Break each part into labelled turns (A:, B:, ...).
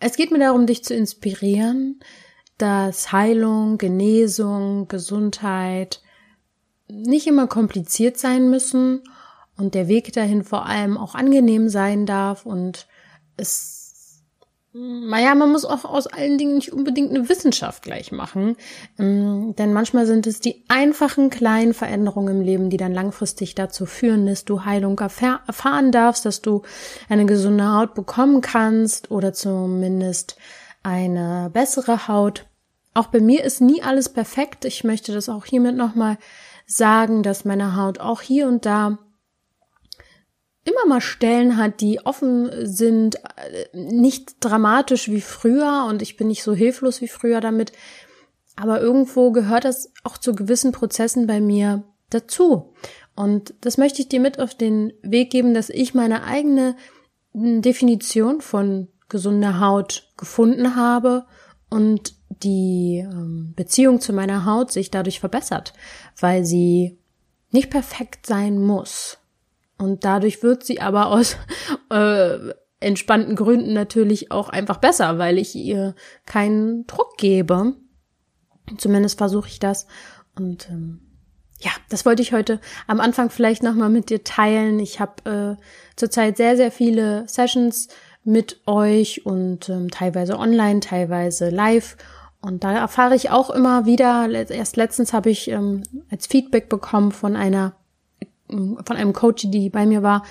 A: es geht mir darum, dich zu inspirieren, dass Heilung, Genesung, Gesundheit nicht immer kompliziert sein müssen und der Weg dahin vor allem auch angenehm sein darf und es naja, man muss auch aus allen Dingen nicht unbedingt eine Wissenschaft gleich machen, ähm, denn manchmal sind es die einfachen kleinen Veränderungen im Leben, die dann langfristig dazu führen, dass du Heilung erfahren darfst, dass du eine gesunde Haut bekommen kannst oder zumindest eine bessere Haut. Auch bei mir ist nie alles perfekt. Ich möchte das auch hiermit nochmal sagen, dass meine Haut auch hier und da immer mal Stellen hat, die offen sind, äh, nicht dramatisch wie früher und ich bin nicht so hilflos wie früher damit. Aber irgendwo gehört das auch zu gewissen Prozessen bei mir dazu. Und das möchte ich dir mit auf den Weg geben, dass ich meine eigene Definition von gesunder Haut gefunden habe und die ähm, Beziehung zu meiner Haut sich dadurch verbessert, weil sie nicht perfekt sein muss. Und dadurch wird sie aber aus äh, entspannten Gründen natürlich auch einfach besser, weil ich ihr keinen Druck gebe. Zumindest versuche ich das. Und ähm, ja, das wollte ich heute am Anfang vielleicht nochmal mit dir teilen. Ich habe äh, zurzeit sehr, sehr viele Sessions mit euch und ähm, teilweise online, teilweise live. Und da erfahre ich auch immer wieder, erst letztens habe ich ähm, als Feedback bekommen von einer von einem Coach, die bei mir war,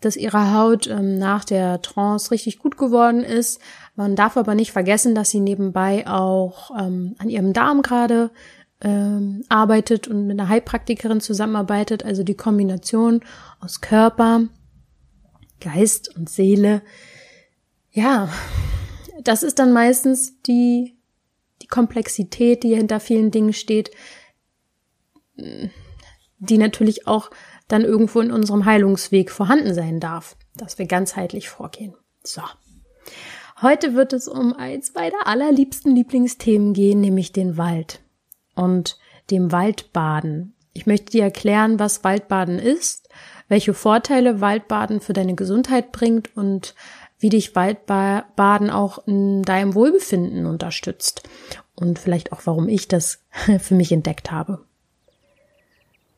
A: dass ihre Haut ähm, nach der Trance richtig gut geworden ist. Man darf aber nicht vergessen, dass sie nebenbei auch ähm, an ihrem Darm gerade ähm, arbeitet und mit einer Heilpraktikerin zusammenarbeitet. Also die Kombination aus Körper, Geist und Seele. Ja, das ist dann meistens die, die Komplexität, die hinter vielen Dingen steht, die natürlich auch dann irgendwo in unserem Heilungsweg vorhanden sein darf, dass wir ganzheitlich vorgehen. So. Heute wird es um eins meiner allerliebsten Lieblingsthemen gehen, nämlich den Wald und dem Waldbaden. Ich möchte dir erklären, was Waldbaden ist, welche Vorteile Waldbaden für deine Gesundheit bringt und wie dich Waldbaden auch in deinem Wohlbefinden unterstützt und vielleicht auch, warum ich das für mich entdeckt habe.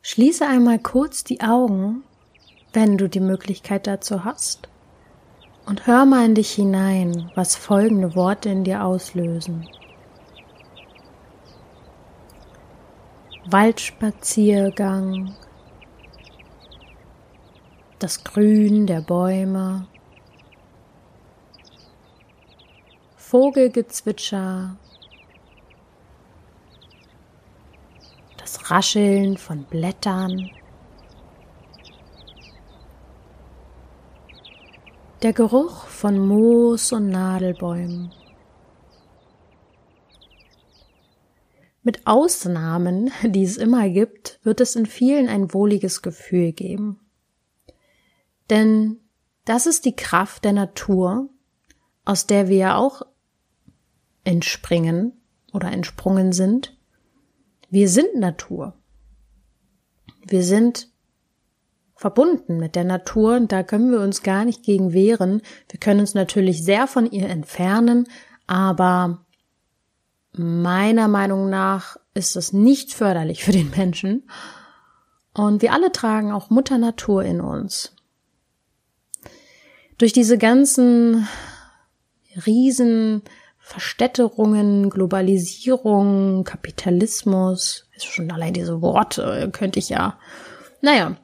A: Schließe einmal kurz die Augen, wenn du die Möglichkeit dazu hast, und hör mal in dich hinein, was folgende Worte in dir auslösen. Waldspaziergang, das Grün der Bäume, Vogelgezwitscher, das Rascheln von Blättern, der Geruch von Moos und Nadelbäumen. Mit Ausnahmen, die es immer gibt, wird es in vielen ein wohliges Gefühl geben. Denn das ist die Kraft der Natur, aus der wir ja auch entspringen oder entsprungen sind wir sind Natur. Wir sind verbunden mit der Natur und da können wir uns gar nicht gegen wehren. Wir können uns natürlich sehr von ihr entfernen, aber meiner Meinung nach ist es nicht förderlich für den Menschen. Und wir alle tragen auch Mutter Natur in uns. Durch diese ganzen riesen Verstädterungen, Globalisierung, Kapitalismus, ist schon allein diese Worte könnte ich ja, naja,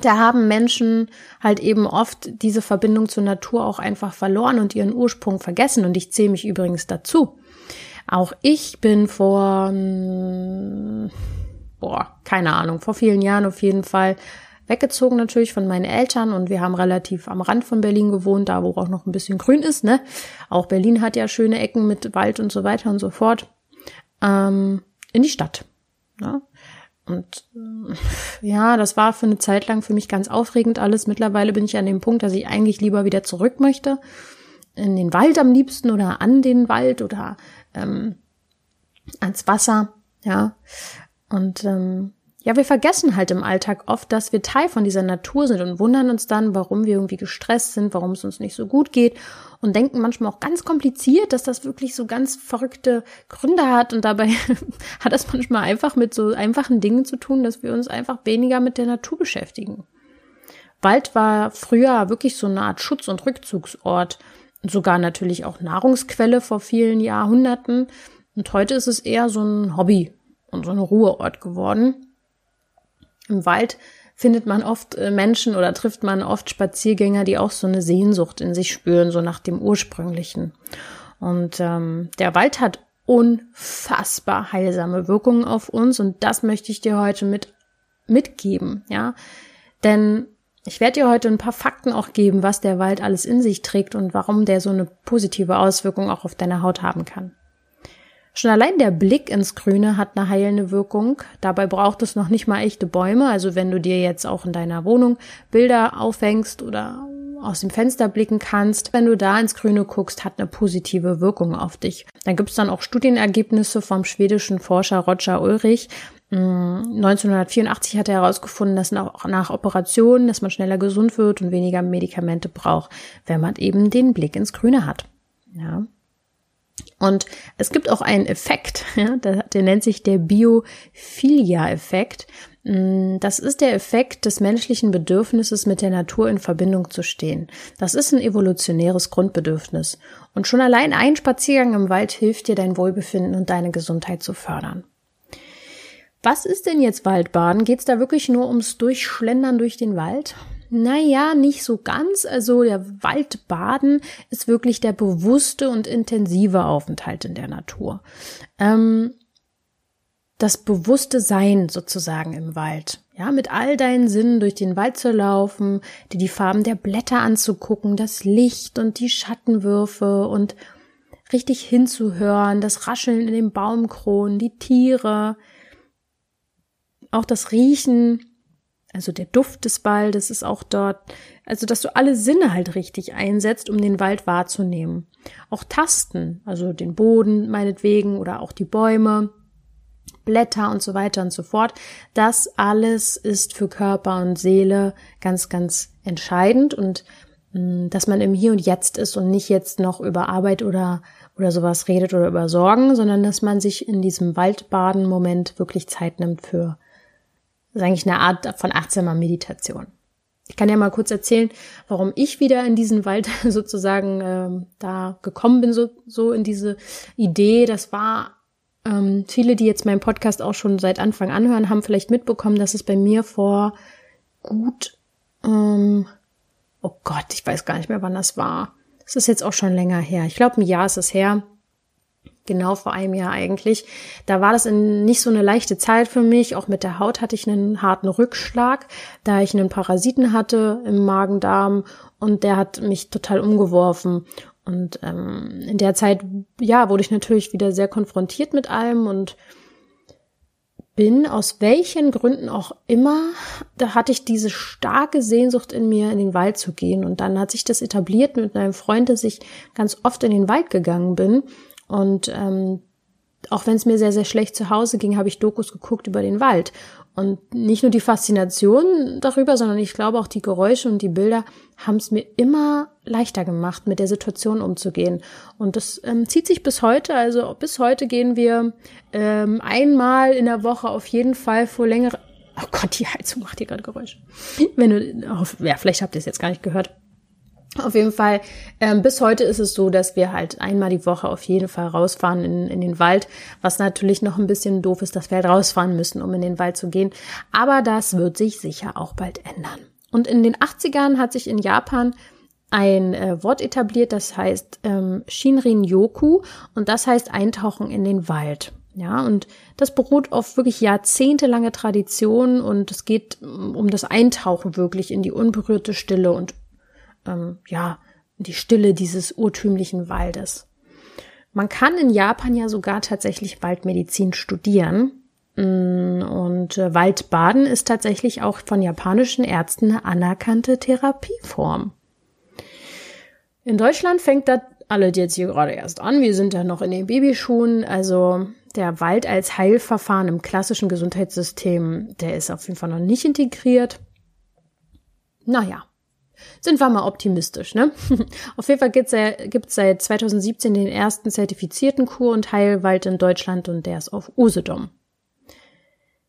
A: da haben Menschen halt eben oft diese Verbindung zur Natur auch einfach verloren und ihren Ursprung vergessen. Und ich zähle mich übrigens dazu. Auch ich bin vor, boah, keine Ahnung, vor vielen Jahren auf jeden Fall weggezogen natürlich von meinen Eltern und wir haben relativ am Rand von Berlin gewohnt, da wo auch noch ein bisschen grün ist, ne? Auch Berlin hat ja schöne Ecken mit Wald und so weiter und so fort. Ähm, in die Stadt. Ne? Und äh, ja, das war für eine Zeit lang für mich ganz aufregend alles. Mittlerweile bin ich an dem Punkt, dass ich eigentlich lieber wieder zurück möchte. In den Wald am liebsten oder an den Wald oder ähm, ans Wasser. Ja. Und ähm, ja, wir vergessen halt im Alltag oft, dass wir Teil von dieser Natur sind und wundern uns dann, warum wir irgendwie gestresst sind, warum es uns nicht so gut geht und denken manchmal auch ganz kompliziert, dass das wirklich so ganz verrückte Gründe hat und dabei hat das manchmal einfach mit so einfachen Dingen zu tun, dass wir uns einfach weniger mit der Natur beschäftigen. Wald war früher wirklich so eine Art Schutz- und Rückzugsort, sogar natürlich auch Nahrungsquelle vor vielen Jahrhunderten und heute ist es eher so ein Hobby und so ein Ruheort geworden. Im Wald findet man oft äh, Menschen oder trifft man oft Spaziergänger, die auch so eine Sehnsucht in sich spüren, so nach dem ursprünglichen. Und ähm, der Wald hat unfassbar heilsame Wirkungen auf uns und das möchte ich dir heute mit mitgeben, ja. Denn ich werde dir heute ein paar Fakten auch geben, was der Wald alles in sich trägt und warum der so eine positive Auswirkung auch auf deine Haut haben kann. Schon allein der Blick ins Grüne hat eine heilende Wirkung. Dabei braucht es noch nicht mal echte Bäume. Also wenn du dir jetzt auch in deiner Wohnung Bilder aufhängst oder aus dem Fenster blicken kannst, wenn du da ins Grüne guckst, hat eine positive Wirkung auf dich. Dann gibt es dann auch Studienergebnisse vom schwedischen Forscher Roger Ulrich. 1984 hm, hat er herausgefunden, dass nach, nach Operationen, dass man schneller gesund wird und weniger Medikamente braucht, wenn man eben den Blick ins Grüne hat. Ja. Und es gibt auch einen Effekt, ja, der, der nennt sich der Biophilia-Effekt. Mm, das ist der Effekt des menschlichen Bedürfnisses, mit der Natur in Verbindung zu stehen. Das ist ein evolutionäres Grundbedürfnis. Und schon allein ein Spaziergang im Wald hilft dir, dein Wohlbefinden und deine Gesundheit zu fördern. Was ist denn jetzt Waldbaden? Geht es da wirklich nur ums Durchschlendern durch den Wald? Naja, nicht so ganz. Also der Waldbaden ist wirklich der bewusste und intensive Aufenthalt in der Natur. Ähm, das bewusste Sein sozusagen im Wald. Ja, mit all deinen Sinnen durch den Wald zu laufen, dir die Farben der Blätter anzugucken, das Licht und die Schattenwürfe und richtig hinzuhören, das Rascheln in den Baumkronen, die Tiere, auch das Riechen also der Duft des Waldes ist auch dort. Also, dass du alle Sinne halt richtig einsetzt, um den Wald wahrzunehmen. Auch Tasten, also den Boden meinetwegen oder auch die Bäume, Blätter und so weiter und so fort. Das alles ist für Körper und Seele ganz, ganz entscheidend und mm, dass man im Hier und Jetzt ist und nicht jetzt noch über Arbeit oder oder sowas redet oder über Sorgen, sondern dass man sich in diesem Waldbaden-Moment wirklich Zeit nimmt für das ist eigentlich eine Art von achtsamer Meditation. Ich kann ja mal kurz erzählen, warum ich wieder in diesen Wald sozusagen ähm, da gekommen bin, so, so in diese Idee. Das war ähm, viele, die jetzt meinen Podcast auch schon seit Anfang anhören, haben vielleicht mitbekommen, dass es bei mir vor gut, ähm, oh Gott, ich weiß gar nicht mehr, wann das war. Das ist jetzt auch schon länger her. Ich glaube, ein Jahr ist es her genau vor einem Jahr eigentlich. Da war das in nicht so eine leichte Zeit für mich. Auch mit der Haut hatte ich einen harten Rückschlag, da ich einen Parasiten hatte im Magen-Darm und der hat mich total umgeworfen. Und ähm, in der Zeit, ja, wurde ich natürlich wieder sehr konfrontiert mit allem und bin, aus welchen Gründen auch immer, da hatte ich diese starke Sehnsucht in mir, in den Wald zu gehen. Und dann hat sich das etabliert mit einem Freund, dass ich ganz oft in den Wald gegangen bin. Und ähm, auch wenn es mir sehr, sehr schlecht zu Hause ging, habe ich Dokus geguckt über den Wald. Und nicht nur die Faszination darüber, sondern ich glaube auch die Geräusche und die Bilder haben es mir immer leichter gemacht, mit der Situation umzugehen. Und das ähm, zieht sich bis heute. Also bis heute gehen wir ähm, einmal in der Woche auf jeden Fall vor längere. Oh Gott, die Heizung macht hier gerade Geräusche. Wenn du, oh, ja, vielleicht habt ihr es jetzt gar nicht gehört. Auf jeden Fall, ähm, bis heute ist es so, dass wir halt einmal die Woche auf jeden Fall rausfahren in, in den Wald, was natürlich noch ein bisschen doof ist, dass wir halt rausfahren müssen, um in den Wald zu gehen. Aber das wird sich sicher auch bald ändern. Und in den 80ern hat sich in Japan ein äh, Wort etabliert, das heißt ähm, Shinrin Yoku und das heißt Eintauchen in den Wald. Ja, und das beruht auf wirklich jahrzehntelange Tradition und es geht um das Eintauchen wirklich in die unberührte Stille und ähm, ja, die Stille dieses urtümlichen Waldes. Man kann in Japan ja sogar tatsächlich Waldmedizin studieren. Mm, und äh, Waldbaden ist tatsächlich auch von japanischen Ärzten eine anerkannte Therapieform. In Deutschland fängt das alle jetzt hier gerade erst an. Wir sind ja noch in den Babyschuhen. Also der Wald als Heilverfahren im klassischen Gesundheitssystem, der ist auf jeden Fall noch nicht integriert. Naja, sind wir mal optimistisch, ne? Auf jeden Fall gibt es seit 2017 den ersten zertifizierten Kur- und Heilwald in Deutschland und der ist auf Usedom.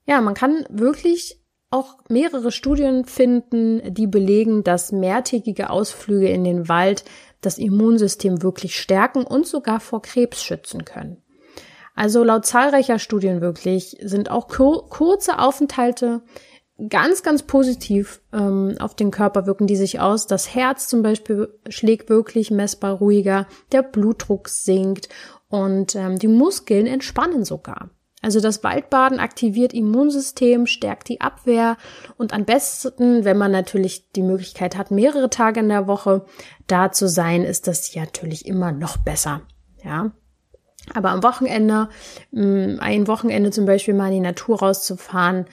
A: Ja, man kann wirklich auch mehrere Studien finden, die belegen, dass mehrtägige Ausflüge in den Wald das Immunsystem wirklich stärken und sogar vor Krebs schützen können. Also laut zahlreicher Studien wirklich sind auch kur kurze Aufenthalte ganz, ganz positiv ähm, auf den Körper wirken die sich aus. Das Herz zum Beispiel schlägt wirklich messbar ruhiger, der Blutdruck sinkt und ähm, die Muskeln entspannen sogar. Also das Waldbaden aktiviert Immunsystem, stärkt die Abwehr und am besten, wenn man natürlich die Möglichkeit hat, mehrere Tage in der Woche da zu sein, ist das natürlich immer noch besser. Ja. Aber am Wochenende, mm, ein Wochenende zum Beispiel mal in die Natur rauszufahren,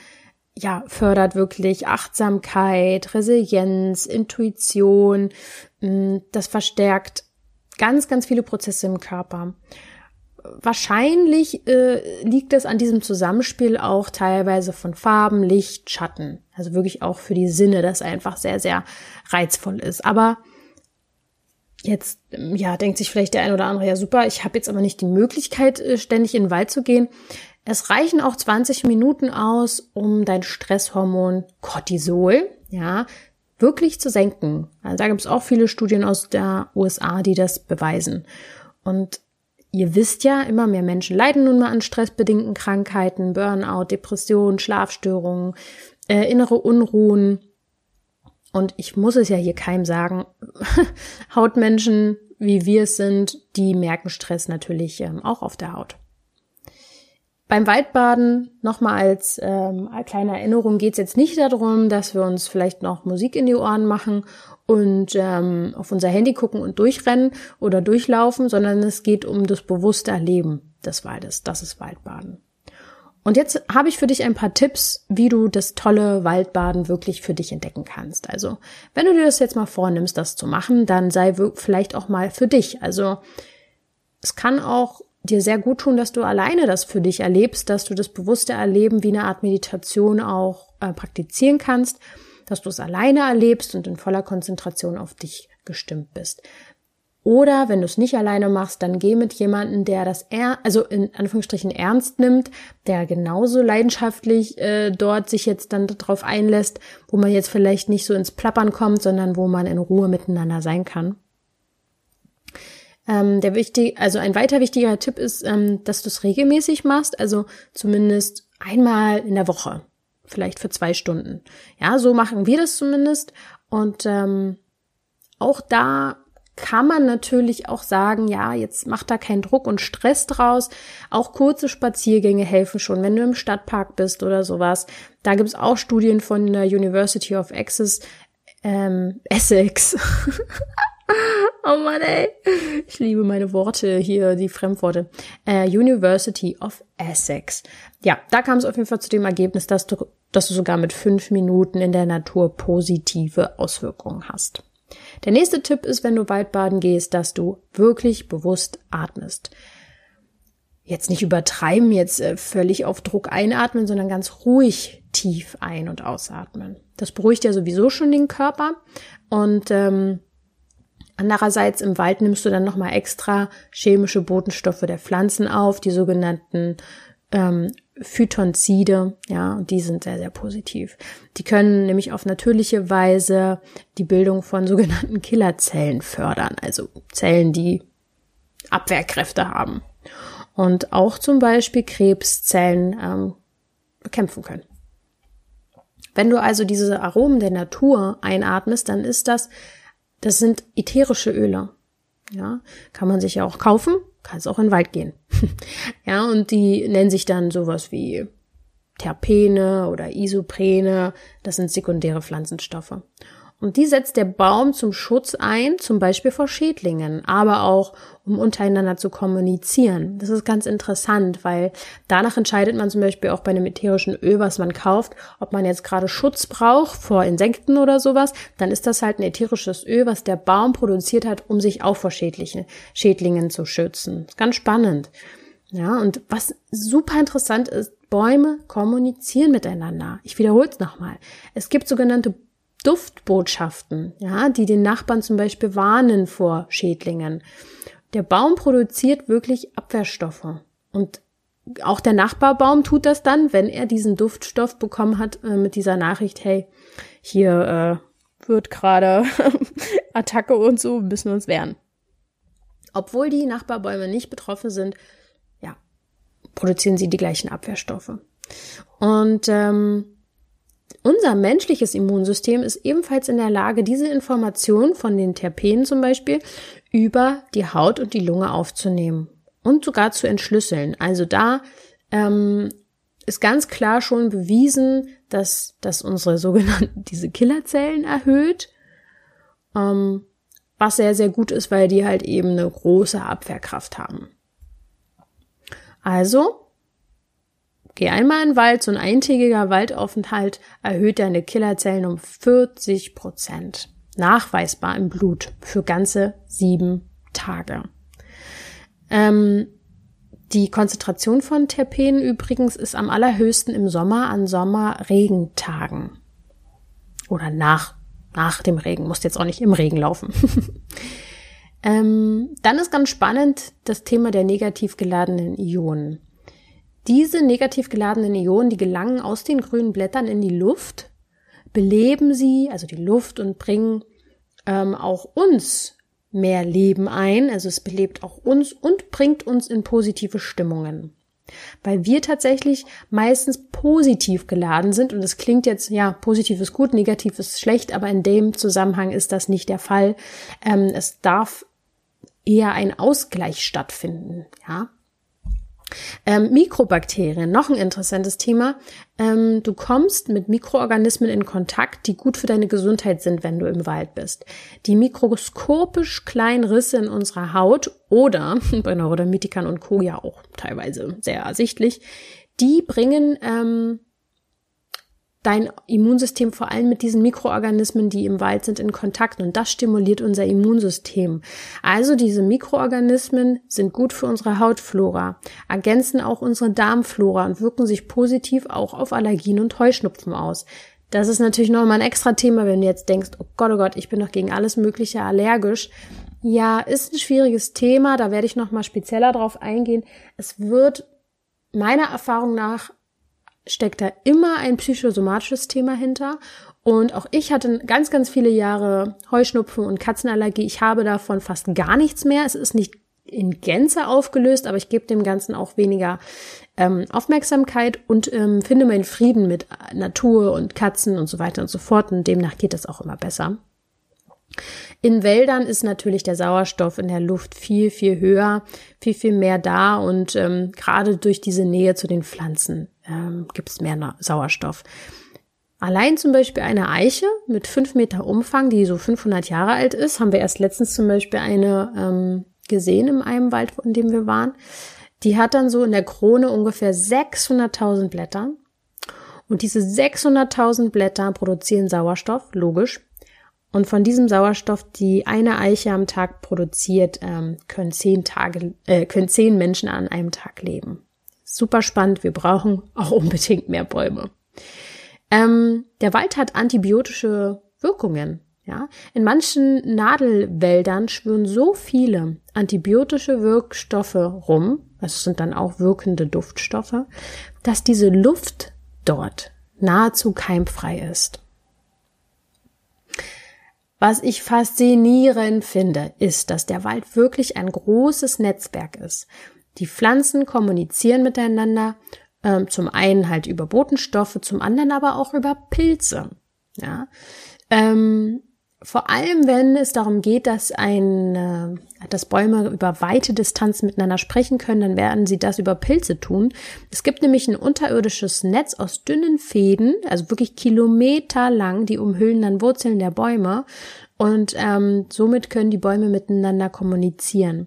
A: ja, fördert wirklich Achtsamkeit, Resilienz, Intuition. Mm, das verstärkt ganz, ganz viele Prozesse im Körper. Wahrscheinlich äh, liegt es an diesem Zusammenspiel auch teilweise von Farben, Licht, Schatten. Also wirklich auch für die Sinne, das einfach sehr, sehr reizvoll ist. Aber jetzt, ja, denkt sich vielleicht der ein oder andere, ja super, ich habe jetzt aber nicht die Möglichkeit, äh, ständig in den Wald zu gehen. Es reichen auch 20 Minuten aus, um dein Stresshormon Cortisol, ja, wirklich zu senken. Also da gibt es auch viele Studien aus der USA, die das beweisen. Und ihr wisst ja, immer mehr Menschen leiden nun mal an stressbedingten Krankheiten, Burnout, Depressionen, Schlafstörungen, äh, innere Unruhen. Und ich muss es ja hier keinem sagen, Hautmenschen, wie wir es sind, die merken Stress natürlich ähm, auch auf der Haut. Beim Waldbaden nochmal als ähm, kleine Erinnerung geht es jetzt nicht darum, dass wir uns vielleicht noch Musik in die Ohren machen und ähm, auf unser Handy gucken und durchrennen oder durchlaufen, sondern es geht um das bewusste Erleben des Waldes. Das ist Waldbaden. Und jetzt habe ich für dich ein paar Tipps, wie du das tolle Waldbaden wirklich für dich entdecken kannst. Also, wenn du dir das jetzt mal vornimmst, das zu machen, dann sei vielleicht auch mal für dich. Also, es kann auch dir sehr gut tun, dass du alleine das für dich erlebst, dass du das bewusste Erleben wie eine Art Meditation auch äh, praktizieren kannst, dass du es alleine erlebst und in voller Konzentration auf dich gestimmt bist. Oder wenn du es nicht alleine machst, dann geh mit jemandem, der das er also in Anführungsstrichen ernst nimmt, der genauso leidenschaftlich äh, dort sich jetzt dann darauf einlässt, wo man jetzt vielleicht nicht so ins Plappern kommt, sondern wo man in Ruhe miteinander sein kann. Ähm, der wichtig, also ein weiter wichtiger Tipp ist, ähm, dass du es regelmäßig machst, also zumindest einmal in der Woche, vielleicht für zwei Stunden. Ja, so machen wir das zumindest. Und ähm, auch da kann man natürlich auch sagen, ja, jetzt macht da keinen Druck und Stress draus. Auch kurze Spaziergänge helfen schon, wenn du im Stadtpark bist oder sowas. Da gibt's auch Studien von der University of Essex, ähm, Essex. Oh Mann, ey. Ich liebe meine Worte hier, die Fremdworte. Äh, University of Essex. Ja, da kam es auf jeden Fall zu dem Ergebnis, dass du, dass du sogar mit fünf Minuten in der Natur positive Auswirkungen hast. Der nächste Tipp ist, wenn du Waldbaden gehst, dass du wirklich bewusst atmest. Jetzt nicht übertreiben, jetzt äh, völlig auf Druck einatmen, sondern ganz ruhig tief ein- und ausatmen. Das beruhigt ja sowieso schon den Körper und ähm, Andererseits im Wald nimmst du dann nochmal extra chemische Botenstoffe der Pflanzen auf, die sogenannten ähm, Phytonzide, ja, und die sind sehr, sehr positiv. Die können nämlich auf natürliche Weise die Bildung von sogenannten Killerzellen fördern, also Zellen, die Abwehrkräfte haben und auch zum Beispiel Krebszellen ähm, bekämpfen können. Wenn du also diese Aromen der Natur einatmest, dann ist das das sind ätherische Öle. Ja, kann man sich ja auch kaufen, kannst auch in den Wald gehen. ja, und die nennen sich dann sowas wie Terpene oder Isoprene. Das sind sekundäre Pflanzenstoffe. Und die setzt der Baum zum Schutz ein, zum Beispiel vor Schädlingen, aber auch um untereinander zu kommunizieren. Das ist ganz interessant, weil danach entscheidet man zum Beispiel auch bei einem ätherischen Öl, was man kauft, ob man jetzt gerade Schutz braucht vor Insekten oder sowas. Dann ist das halt ein ätherisches Öl, was der Baum produziert hat, um sich auch vor Schädlichen, Schädlingen zu schützen. Ganz spannend. Ja, und was super interessant ist, Bäume kommunizieren miteinander. Ich wiederhole es nochmal. Es gibt sogenannte Duftbotschaften, ja, die den Nachbarn zum Beispiel warnen vor Schädlingen. Der Baum produziert wirklich Abwehrstoffe. Und auch der Nachbarbaum tut das dann, wenn er diesen Duftstoff bekommen hat äh, mit dieser Nachricht, hey, hier äh, wird gerade Attacke und so, müssen wir uns wehren. Obwohl die Nachbarbäume nicht betroffen sind, ja, produzieren sie die gleichen Abwehrstoffe. Und ähm, unser menschliches Immunsystem ist ebenfalls in der Lage, diese Information von den Terpenen zum Beispiel über die Haut und die Lunge aufzunehmen und sogar zu entschlüsseln. Also da ähm, ist ganz klar schon bewiesen, dass, dass unsere sogenannten, diese Killerzellen erhöht, ähm, was sehr, sehr gut ist, weil die halt eben eine große Abwehrkraft haben. Also, Geh einmal in den Wald, so ein eintägiger Waldaufenthalt erhöht deine Killerzellen um 40 Prozent. Nachweisbar im Blut für ganze sieben Tage. Ähm, die Konzentration von Terpenen übrigens ist am allerhöchsten im Sommer an Sommerregentagen. Oder nach, nach dem Regen. Musst jetzt auch nicht im Regen laufen. ähm, dann ist ganz spannend das Thema der negativ geladenen Ionen. Diese negativ geladenen Ionen, die gelangen aus den grünen Blättern in die Luft, beleben sie, also die Luft, und bringen ähm, auch uns mehr Leben ein. Also es belebt auch uns und bringt uns in positive Stimmungen. Weil wir tatsächlich meistens positiv geladen sind und es klingt jetzt, ja, positiv ist gut, negativ ist schlecht, aber in dem Zusammenhang ist das nicht der Fall. Ähm, es darf eher ein Ausgleich stattfinden, ja. Ähm, Mikrobakterien, noch ein interessantes Thema. Ähm, du kommst mit Mikroorganismen in Kontakt, die gut für deine Gesundheit sind, wenn du im Wald bist. Die mikroskopisch kleinen Risse in unserer Haut oder bei Neurodermitikern und Co. ja auch teilweise sehr ersichtlich, die bringen ähm, dein Immunsystem vor allem mit diesen Mikroorganismen, die im Wald sind, in Kontakt und das stimuliert unser Immunsystem. Also diese Mikroorganismen sind gut für unsere Hautflora, ergänzen auch unsere Darmflora und wirken sich positiv auch auf Allergien und Heuschnupfen aus. Das ist natürlich nochmal ein extra Thema, wenn du jetzt denkst, oh Gott, oh Gott, ich bin doch gegen alles Mögliche allergisch. Ja, ist ein schwieriges Thema, da werde ich nochmal spezieller drauf eingehen. Es wird meiner Erfahrung nach steckt da immer ein psychosomatisches Thema hinter. Und auch ich hatte ganz, ganz viele Jahre Heuschnupfen und Katzenallergie. Ich habe davon fast gar nichts mehr. Es ist nicht in Gänze aufgelöst, aber ich gebe dem Ganzen auch weniger ähm, Aufmerksamkeit und ähm, finde meinen Frieden mit Natur und Katzen und so weiter und so fort. Und demnach geht es auch immer besser. In Wäldern ist natürlich der Sauerstoff in der Luft viel, viel höher, viel, viel mehr da und ähm, gerade durch diese Nähe zu den Pflanzen ähm, gibt es mehr Sauerstoff. Allein zum Beispiel eine Eiche mit fünf Meter Umfang, die so 500 Jahre alt ist, haben wir erst letztens zum Beispiel eine ähm, gesehen in einem Wald, in dem wir waren. Die hat dann so in der Krone ungefähr 600.000 Blätter. Und diese 600.000 Blätter produzieren Sauerstoff, logisch. Und von diesem Sauerstoff, die eine Eiche am Tag produziert, ähm, können zehn Tage, äh, können zehn Menschen an einem Tag leben. Super spannend. Wir brauchen auch unbedingt mehr Bäume. Ähm, der Wald hat antibiotische Wirkungen. Ja, in manchen Nadelwäldern schwören so viele antibiotische Wirkstoffe rum, das sind dann auch wirkende Duftstoffe, dass diese Luft dort nahezu keimfrei ist. Was ich faszinierend finde, ist, dass der Wald wirklich ein großes Netzwerk ist. Die Pflanzen kommunizieren miteinander, äh, zum einen halt über Botenstoffe, zum anderen aber auch über Pilze. Ja, ähm, vor allem, wenn es darum geht, dass ein, äh, dass Bäume über weite Distanzen miteinander sprechen können, dann werden sie das über Pilze tun. Es gibt nämlich ein unterirdisches Netz aus dünnen Fäden, also wirklich kilometerlang, die umhüllen dann Wurzeln der Bäume und ähm, somit können die Bäume miteinander kommunizieren.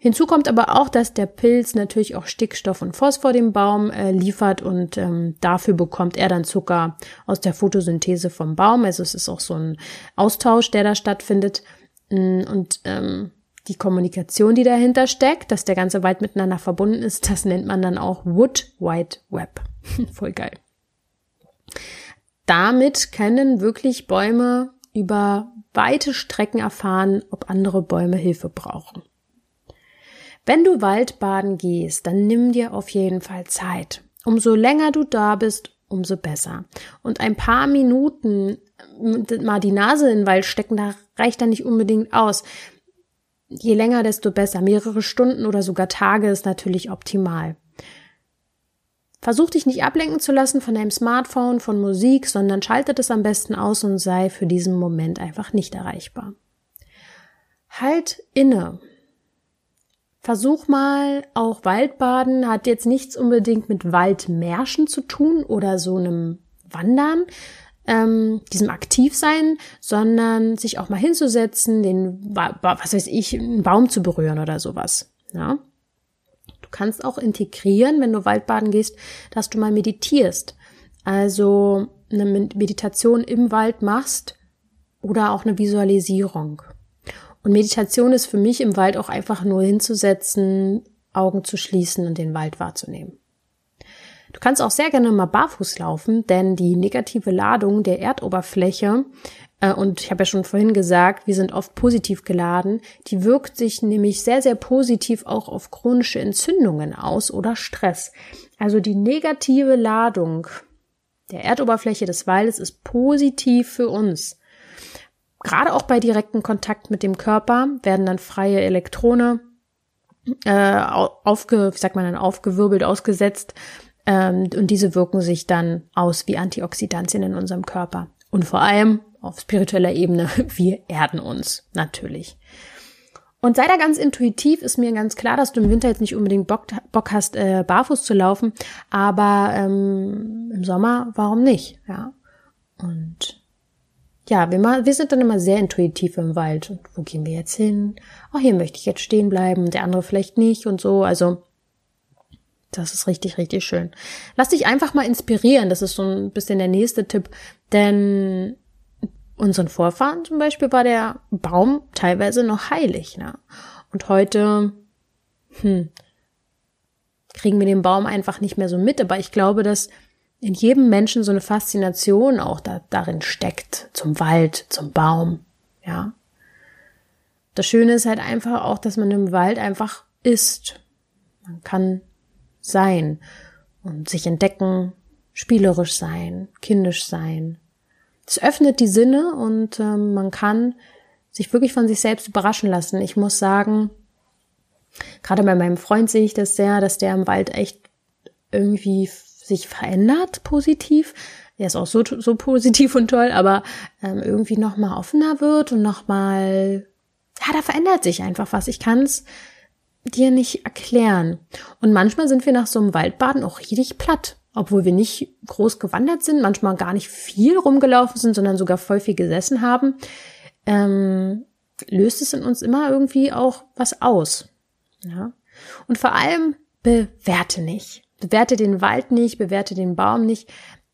A: Hinzu kommt aber auch, dass der Pilz natürlich auch Stickstoff und Phosphor dem Baum äh, liefert und ähm, dafür bekommt er dann Zucker aus der Photosynthese vom Baum. Also es ist auch so ein Austausch, der da stattfindet. Mm, und ähm, die Kommunikation, die dahinter steckt, dass der ganze Wald miteinander verbunden ist, das nennt man dann auch Wood Wide Web. Voll geil. Damit können wirklich Bäume über weite Strecken erfahren, ob andere Bäume Hilfe brauchen. Wenn du Waldbaden gehst, dann nimm dir auf jeden Fall Zeit. Umso länger du da bist, umso besser. Und ein paar Minuten äh, mal die Nase in den Wald stecken, da reicht dann nicht unbedingt aus. Je länger, desto besser. Mehrere Stunden oder sogar Tage ist natürlich optimal. Versuch dich nicht ablenken zu lassen von deinem Smartphone, von Musik, sondern schaltet es am besten aus und sei für diesen Moment einfach nicht erreichbar. Halt inne Versuch mal auch Waldbaden hat jetzt nichts unbedingt mit Waldmärschen zu tun oder so einem Wandern, ähm, diesem Aktivsein, sondern sich auch mal hinzusetzen, den, was weiß ich, einen Baum zu berühren oder sowas. Ja. Du kannst auch integrieren, wenn du Waldbaden gehst, dass du mal meditierst. Also eine Meditation im Wald machst oder auch eine Visualisierung. Und Meditation ist für mich im Wald auch einfach nur hinzusetzen, Augen zu schließen und den Wald wahrzunehmen. Du kannst auch sehr gerne mal barfuß laufen, denn die negative Ladung der Erdoberfläche, äh, und ich habe ja schon vorhin gesagt, wir sind oft positiv geladen, die wirkt sich nämlich sehr, sehr positiv auch auf chronische Entzündungen aus oder Stress. Also die negative Ladung der Erdoberfläche des Waldes ist positiv für uns. Gerade auch bei direktem Kontakt mit dem Körper werden dann freie Elektrone äh, aufge, wie sagt man dann, aufgewirbelt, ausgesetzt. Ähm, und diese wirken sich dann aus wie Antioxidantien in unserem Körper. Und vor allem auf spiritueller Ebene, wir erden uns natürlich. Und sei da ganz intuitiv, ist mir ganz klar, dass du im Winter jetzt nicht unbedingt Bock, Bock hast, äh, barfuß zu laufen, aber ähm, im Sommer, warum nicht? Ja. Und ja, wir, mal, wir sind dann immer sehr intuitiv im Wald. Und wo gehen wir jetzt hin? Oh, hier möchte ich jetzt stehen bleiben, der andere vielleicht nicht und so. Also, das ist richtig, richtig schön. Lass dich einfach mal inspirieren. Das ist so ein bisschen der nächste Tipp. Denn unseren Vorfahren zum Beispiel war der Baum teilweise noch heilig. Ne? Und heute, hm, kriegen wir den Baum einfach nicht mehr so mit. Aber ich glaube, dass in jedem Menschen so eine Faszination auch da, darin steckt, zum Wald, zum Baum, ja. Das Schöne ist halt einfach auch, dass man im Wald einfach ist. Man kann sein und sich entdecken, spielerisch sein, kindisch sein. Es öffnet die Sinne und ähm, man kann sich wirklich von sich selbst überraschen lassen. Ich muss sagen, gerade bei meinem Freund sehe ich das sehr, dass der im Wald echt irgendwie sich verändert positiv. Er ist auch so, so positiv und toll, aber ähm, irgendwie noch mal offener wird und noch mal, ja, da verändert sich einfach was. Ich kann es dir nicht erklären. Und manchmal sind wir nach so einem Waldbaden auch richtig platt, obwohl wir nicht groß gewandert sind, manchmal gar nicht viel rumgelaufen sind, sondern sogar voll viel gesessen haben. Ähm, löst es in uns immer irgendwie auch was aus. Ja. Und vor allem bewerte nicht. Bewerte den Wald nicht, bewerte den Baum nicht,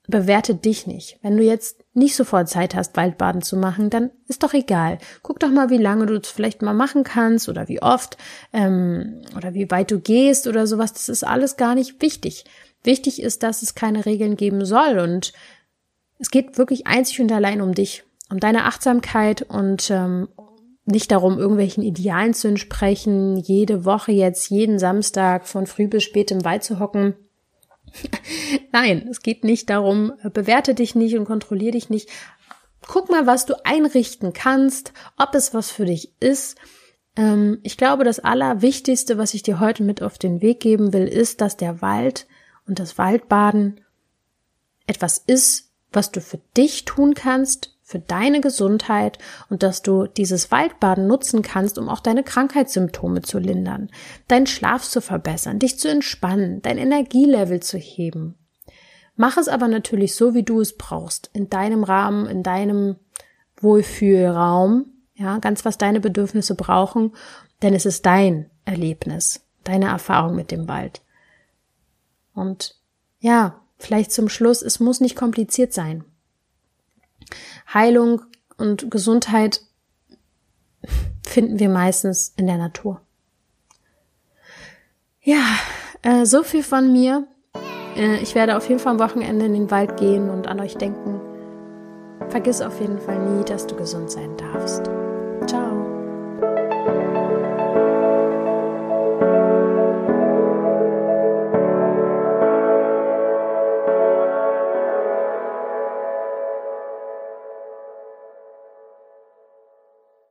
A: bewerte dich nicht. Wenn du jetzt nicht sofort Zeit hast, Waldbaden zu machen, dann ist doch egal. Guck doch mal, wie lange du es vielleicht mal machen kannst oder wie oft ähm, oder wie weit du gehst oder sowas. Das ist alles gar nicht wichtig. Wichtig ist, dass es keine Regeln geben soll und es geht wirklich einzig und allein um dich, um deine Achtsamkeit und ähm, nicht darum, irgendwelchen Idealen zu entsprechen, jede Woche jetzt, jeden Samstag von früh bis spät im Wald zu hocken. Nein, es geht nicht darum, bewerte dich nicht und kontrolliere dich nicht. Guck mal, was du einrichten kannst, ob es was für dich ist. Ähm, ich glaube, das Allerwichtigste, was ich dir heute mit auf den Weg geben will, ist, dass der Wald und das Waldbaden etwas ist, was du für dich tun kannst, für deine Gesundheit und dass du dieses Waldbaden nutzen kannst, um auch deine Krankheitssymptome zu lindern, deinen Schlaf zu verbessern, dich zu entspannen, dein Energielevel zu heben. Mach es aber natürlich so, wie du es brauchst, in deinem Rahmen, in deinem Wohlfühlraum, ja, ganz was deine Bedürfnisse brauchen, denn es ist dein Erlebnis, deine Erfahrung mit dem Wald. Und ja, vielleicht zum Schluss, es muss nicht kompliziert sein. Heilung und Gesundheit finden wir meistens in der Natur. Ja, äh, so viel von mir. Äh, ich werde auf jeden Fall am Wochenende in den Wald gehen und an euch denken. Vergiss auf jeden Fall nie, dass du gesund sein darfst. Ciao.